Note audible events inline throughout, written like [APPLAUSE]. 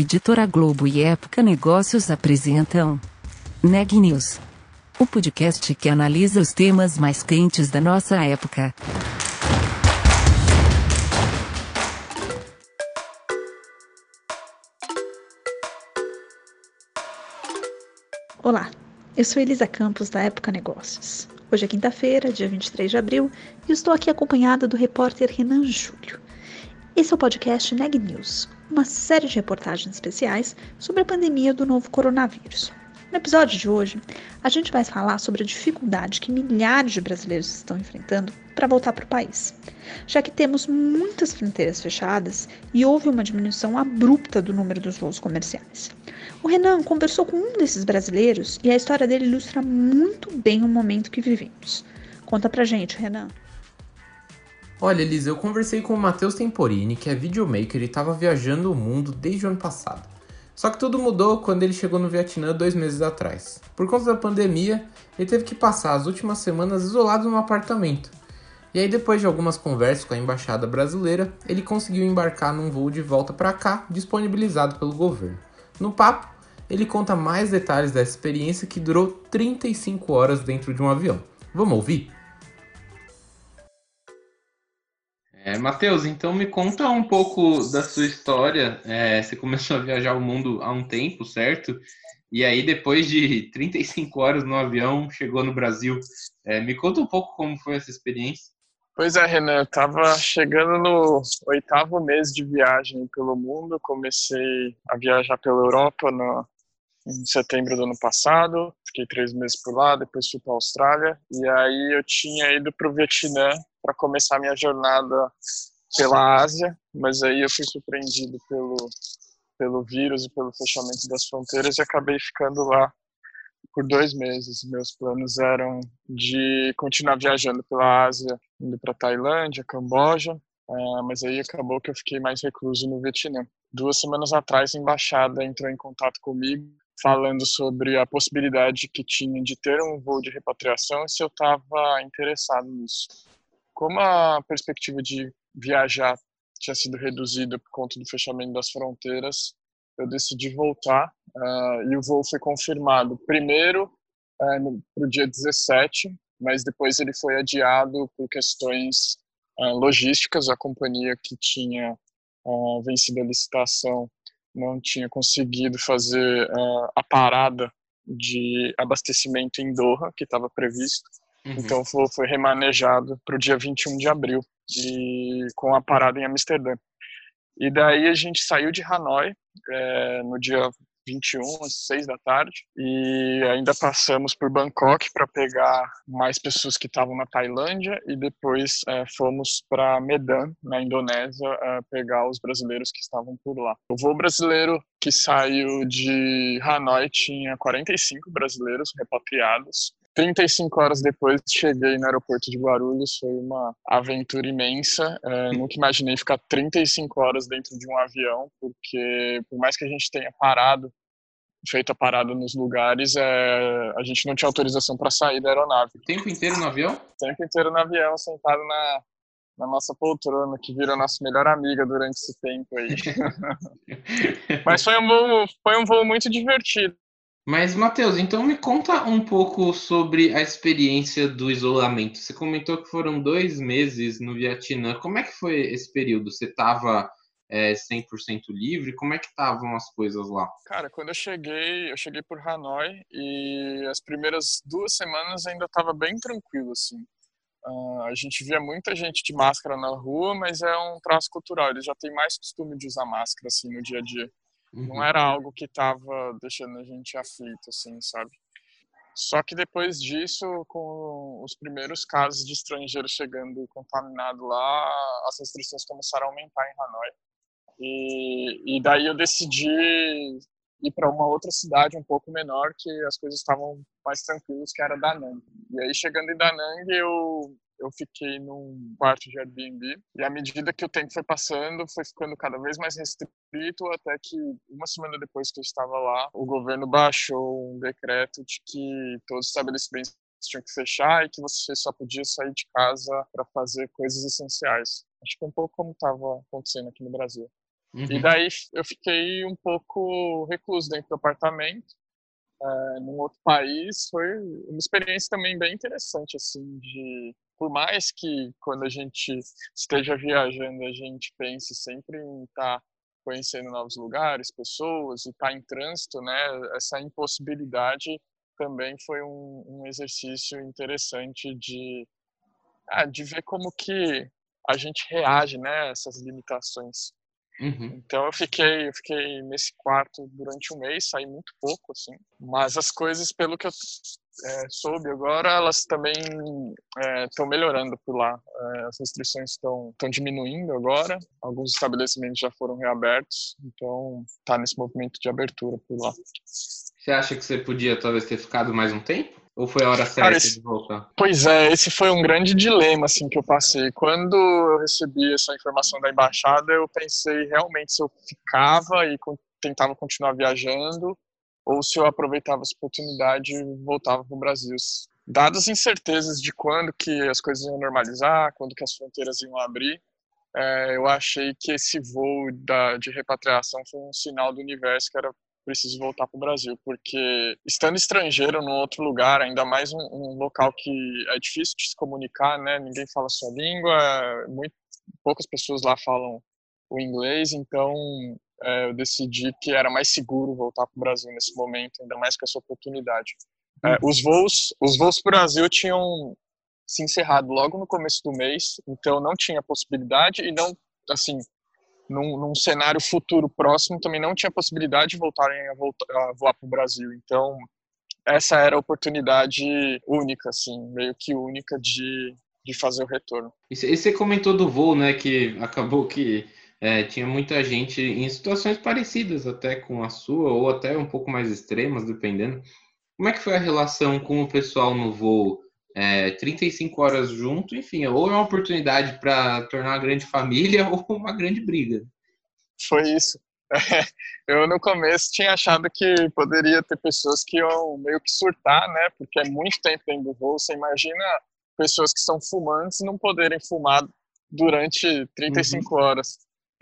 Editora Globo e Época Negócios apresentam Neg News, o podcast que analisa os temas mais quentes da nossa época. Olá, eu sou Elisa Campos da Época Negócios. Hoje é quinta-feira, dia 23 de abril, e estou aqui acompanhada do repórter Renan Júlio. Esse é o podcast Neg News, uma série de reportagens especiais sobre a pandemia do novo coronavírus. No episódio de hoje, a gente vai falar sobre a dificuldade que milhares de brasileiros estão enfrentando para voltar para o país, já que temos muitas fronteiras fechadas e houve uma diminuição abrupta do número dos voos comerciais. O Renan conversou com um desses brasileiros e a história dele ilustra muito bem o momento que vivemos. Conta pra gente, Renan. Olha, Elisa, eu conversei com o Matheus Temporini, que é videomaker e estava viajando o mundo desde o ano passado. Só que tudo mudou quando ele chegou no Vietnã dois meses atrás. Por conta da pandemia, ele teve que passar as últimas semanas isolado num apartamento. E aí, depois de algumas conversas com a embaixada brasileira, ele conseguiu embarcar num voo de volta para cá, disponibilizado pelo governo. No papo, ele conta mais detalhes dessa experiência que durou 35 horas dentro de um avião. Vamos ouvir? É, Matheus, então me conta um pouco da sua história. É, você começou a viajar o mundo há um tempo, certo? E aí, depois de [LAUGHS] 35 horas no avião, chegou no Brasil. É, me conta um pouco como foi essa experiência. Pois é, Renan, eu estava chegando no oitavo mês de viagem pelo mundo. Comecei a viajar pela Europa no, em setembro do ano passado. Fiquei três meses por lá, depois fui para a Austrália. E aí eu tinha ido para o Vietnã para começar minha jornada pela Ásia, mas aí eu fui surpreendido pelo pelo vírus e pelo fechamento das fronteiras e acabei ficando lá por dois meses. Meus planos eram de continuar viajando pela Ásia, indo para Tailândia, Camboja, uh, mas aí acabou que eu fiquei mais recluso no Vietnã. Duas semanas atrás, a embaixada entrou em contato comigo falando sobre a possibilidade que tinha de ter um voo de repatriação e se eu estava interessado nisso. Como a perspectiva de viajar tinha sido reduzida por conta do fechamento das fronteiras, eu decidi voltar uh, e o voo foi confirmado primeiro uh, para o dia 17, mas depois ele foi adiado por questões uh, logísticas. A companhia que tinha vencido a licitação não tinha conseguido fazer a parada de abastecimento em Doha, que estava previsto. Uhum. Então foi, foi remanejado para o dia 21 de abril, e com a parada em Amsterdã. E daí a gente saiu de Hanoi é, no dia 21, às 6 da tarde, e ainda passamos por Bangkok para pegar mais pessoas que estavam na Tailândia, e depois é, fomos para Medan, na Indonésia, é, pegar os brasileiros que estavam por lá. O voo brasileiro que saiu de Hanoi tinha 45 brasileiros repatriados, 35 horas depois cheguei no aeroporto de Guarulhos, foi uma aventura imensa. É, nunca imaginei ficar 35 horas dentro de um avião, porque por mais que a gente tenha parado, feito a parada nos lugares, é, a gente não tinha autorização para sair da aeronave. O tempo inteiro no avião? O tempo inteiro no avião, sentado na, na nossa poltrona, que virou nossa melhor amiga durante esse tempo aí. [LAUGHS] Mas foi um voo, foi um voo muito divertido. Mas, Matheus, então me conta um pouco sobre a experiência do isolamento. Você comentou que foram dois meses no Vietnã. Como é que foi esse período? Você estava é, 100% livre? Como é que estavam as coisas lá? Cara, quando eu cheguei, eu cheguei por Hanoi e as primeiras duas semanas ainda estava bem tranquilo, assim. Uh, a gente via muita gente de máscara na rua, mas é um traço cultural. Eles já têm mais costume de usar máscara, assim, no dia a dia. Uhum. Não era algo que estava deixando a gente aflito, assim, sabe? Só que depois disso, com os primeiros casos de estrangeiros chegando contaminado lá, as restrições começaram a aumentar em Hanoi. E, e daí eu decidi ir para uma outra cidade um pouco menor que as coisas estavam mais tranquilas, que era Da Nang. E aí chegando em Da Nang, eu eu fiquei num quarto de Airbnb e à medida que o tempo foi passando, foi ficando cada vez mais restrito até que uma semana depois que eu estava lá, o governo baixou um decreto de que todos os estabelecimentos tinham que fechar e que você só podia sair de casa para fazer coisas essenciais. Acho que é um pouco como estava acontecendo aqui no Brasil. Uhum. E daí eu fiquei um pouco recluso dentro do apartamento, é, num outro país. Foi uma experiência também bem interessante, assim, de por mais que quando a gente esteja viajando a gente pense sempre em estar tá conhecendo novos lugares, pessoas e estar tá em trânsito, né? Essa impossibilidade também foi um, um exercício interessante de ah, de ver como que a gente reage, né? Essas limitações. Uhum. Então eu fiquei, eu fiquei nesse quarto durante um mês, saí muito pouco, assim. Mas as coisas, pelo que eu é, soube agora, elas também estão é, melhorando por lá. É, as restrições estão diminuindo agora. Alguns estabelecimentos já foram reabertos, então está nesse movimento de abertura por lá. Você acha que você podia talvez ter ficado mais um tempo? Ou foi a hora certa esse, de voltar? Pois é, esse foi um grande dilema assim que eu passei. Quando eu recebi essa informação da embaixada, eu pensei realmente se eu ficava e tentava continuar viajando ou se eu aproveitava essa oportunidade e voltava para o Brasil. Dadas as incertezas de quando que as coisas iam normalizar, quando que as fronteiras iam abrir, é, eu achei que esse voo da, de repatriação foi um sinal do universo que era preciso voltar para o Brasil, porque estando estrangeiro num outro lugar, ainda mais um, um, local que é difícil de se comunicar, né? Ninguém fala a sua língua, muito, poucas pessoas lá falam o inglês, então é, eu decidi que era mais seguro voltar para o Brasil nesse momento, ainda mais com essa oportunidade. É, uhum. os voos, os voos para o Brasil tinham se encerrado logo no começo do mês, então não tinha possibilidade e não, assim, num, num, cenário futuro próximo também não tinha possibilidade de voltarem a, voltar, a voar para o Brasil. Então, essa era a oportunidade única, assim, meio que única de, de fazer o retorno. E você comentou do voo, né, que acabou que é, tinha muita gente em situações parecidas até com a sua, ou até um pouco mais extremas, dependendo. Como é que foi a relação com o pessoal no voo? É, 35 horas junto, enfim, ou é uma oportunidade para tornar uma grande família [LAUGHS] ou uma grande briga. Foi isso. [LAUGHS] eu no começo tinha achado que poderia ter pessoas que iam meio que surtar, né? Porque é muito tempo dentro do voo. Você imagina pessoas que são fumantes não poderem fumar durante 35 uhum. horas.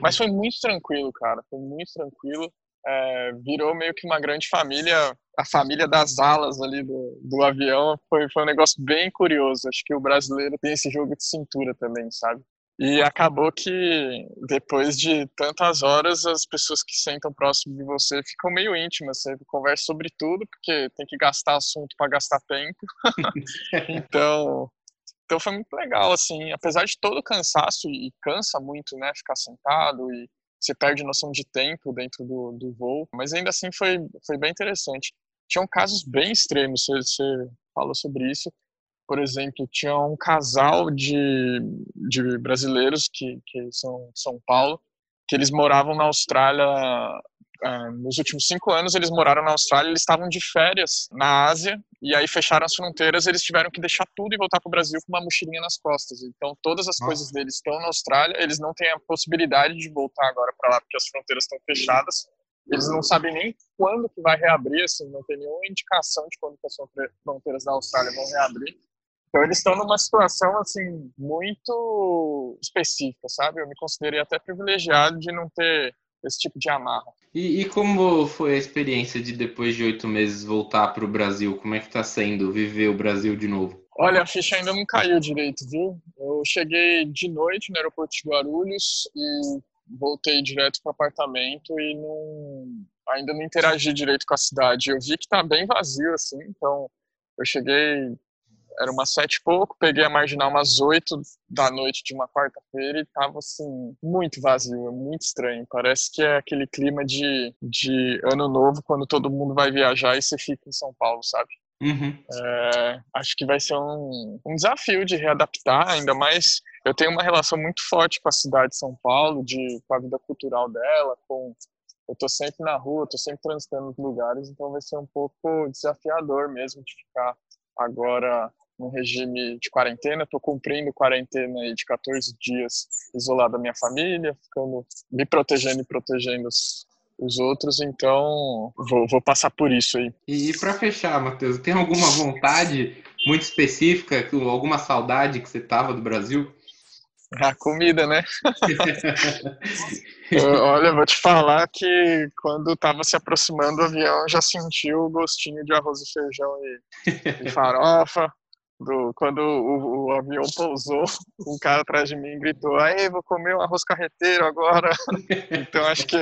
Mas foi muito tranquilo, cara. Foi muito tranquilo. É, virou meio que uma grande família a família das alas ali do, do avião foi, foi um negócio bem curioso. Acho que o brasileiro tem esse jogo de cintura também, sabe? E acabou que depois de tantas horas, as pessoas que sentam próximo de você ficam meio íntimas. Você conversa sobre tudo, porque tem que gastar assunto para gastar tempo. [LAUGHS] então, então foi muito legal, assim. Apesar de todo o cansaço, e cansa muito, né? Ficar sentado e você perde noção de tempo dentro do, do voo. Mas ainda assim foi, foi bem interessante tinham casos bem extremos, você, você falou sobre isso. Por exemplo, tinha um casal de, de brasileiros que, que são de São Paulo, que eles moravam na Austrália nos últimos cinco anos eles moraram na Austrália, eles estavam de férias na Ásia e aí fecharam as fronteiras, eles tiveram que deixar tudo e voltar para o Brasil com uma mochilinha nas costas. Então todas as Nossa. coisas deles estão na Austrália, eles não têm a possibilidade de voltar agora para lá porque as fronteiras estão fechadas. Eles não sabem nem quando que vai reabrir, assim, não tem nenhuma indicação de quando as fronteiras da Austrália vão reabrir. Então eles estão numa situação assim muito específica, sabe? Eu me considerei até privilegiado de não ter esse tipo de amarra. E, e como foi a experiência de depois de oito meses voltar para o Brasil? Como é que está sendo viver o Brasil de novo? Olha, a ficha ainda não caiu direito, viu? Eu cheguei de noite no aeroporto de Guarulhos e voltei direto para o apartamento e não, ainda não interagi direito com a cidade. Eu vi que está bem vazio, assim, então eu cheguei, era umas sete e pouco, peguei a marginal umas oito da noite de uma quarta-feira e estava assim, muito vazio, é muito estranho. Parece que é aquele clima de, de ano novo, quando todo mundo vai viajar e você fica em São Paulo, sabe? Uhum. É, acho que vai ser um, um desafio de readaptar, ainda mais eu tenho uma relação muito forte com a cidade de São Paulo, de, com a vida cultural dela, com eu tô sempre na rua, tô sempre transitando nos lugares, então vai ser um pouco desafiador mesmo de ficar agora no regime de quarentena, tô cumprindo quarentena de 14 dias isolado da minha família, ficando me protegendo e protegendo os, os outros, então vou, vou passar por isso aí. E, e para fechar, Matheus, tem alguma vontade muito específica, alguma saudade que você tava do Brasil? A comida, né? [LAUGHS] eu, olha, vou te falar que quando estava se aproximando do avião, já senti o gostinho de arroz e feijão e, e [LAUGHS] farofa. Do, quando o, o, avião pousou, um cara atrás de mim gritou: Aí, vou comer um arroz carreteiro agora. então acho que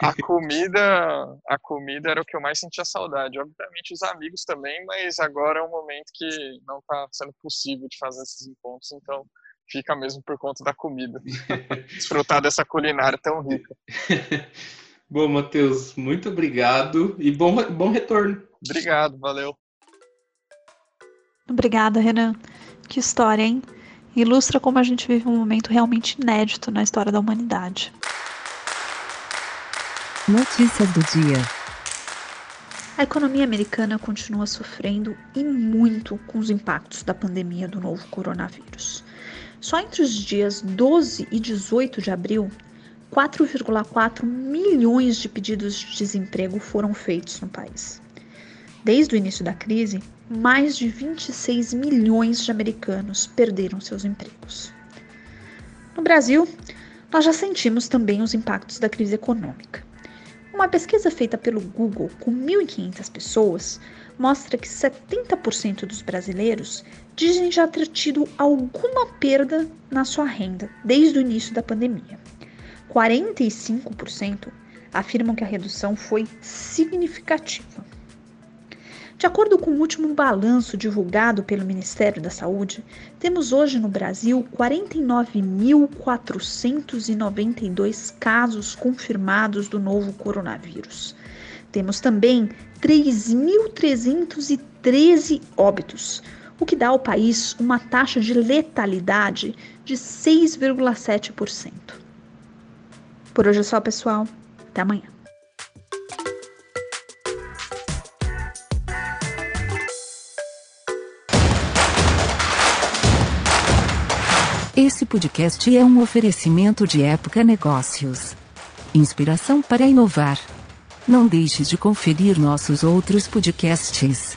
a comida, a comida era o que eu mais sentia saudade. Obviamente os amigos também, mas agora é um momento que não está sendo possível de fazer esses encontros, então fica mesmo por conta da comida. [LAUGHS] Desfrutar dessa culinária tão rica. [LAUGHS] Bom, Matheus, muito obrigado e bom, bom retorno. Obrigado, valeu. Obrigada, Renan. Que história, hein? Ilustra como a gente vive um momento realmente inédito na história da humanidade. Notícias do dia. A economia americana continua sofrendo e muito com os impactos da pandemia do novo coronavírus. Só entre os dias 12 e 18 de abril, 4,4 milhões de pedidos de desemprego foram feitos no país. Desde o início da crise, mais de 26 milhões de americanos perderam seus empregos. No Brasil, nós já sentimos também os impactos da crise econômica. Uma pesquisa feita pelo Google com 1.500 pessoas mostra que 70% dos brasileiros dizem já ter tido alguma perda na sua renda desde o início da pandemia. 45% afirmam que a redução foi significativa. De acordo com o último balanço divulgado pelo Ministério da Saúde, temos hoje no Brasil 49.492 casos confirmados do novo coronavírus. Temos também 3.313 óbitos, o que dá ao país uma taxa de letalidade de 6,7%. Por hoje é só, pessoal. Até amanhã. Esse podcast é um oferecimento de Época Negócios. Inspiração para inovar. Não deixe de conferir nossos outros podcasts.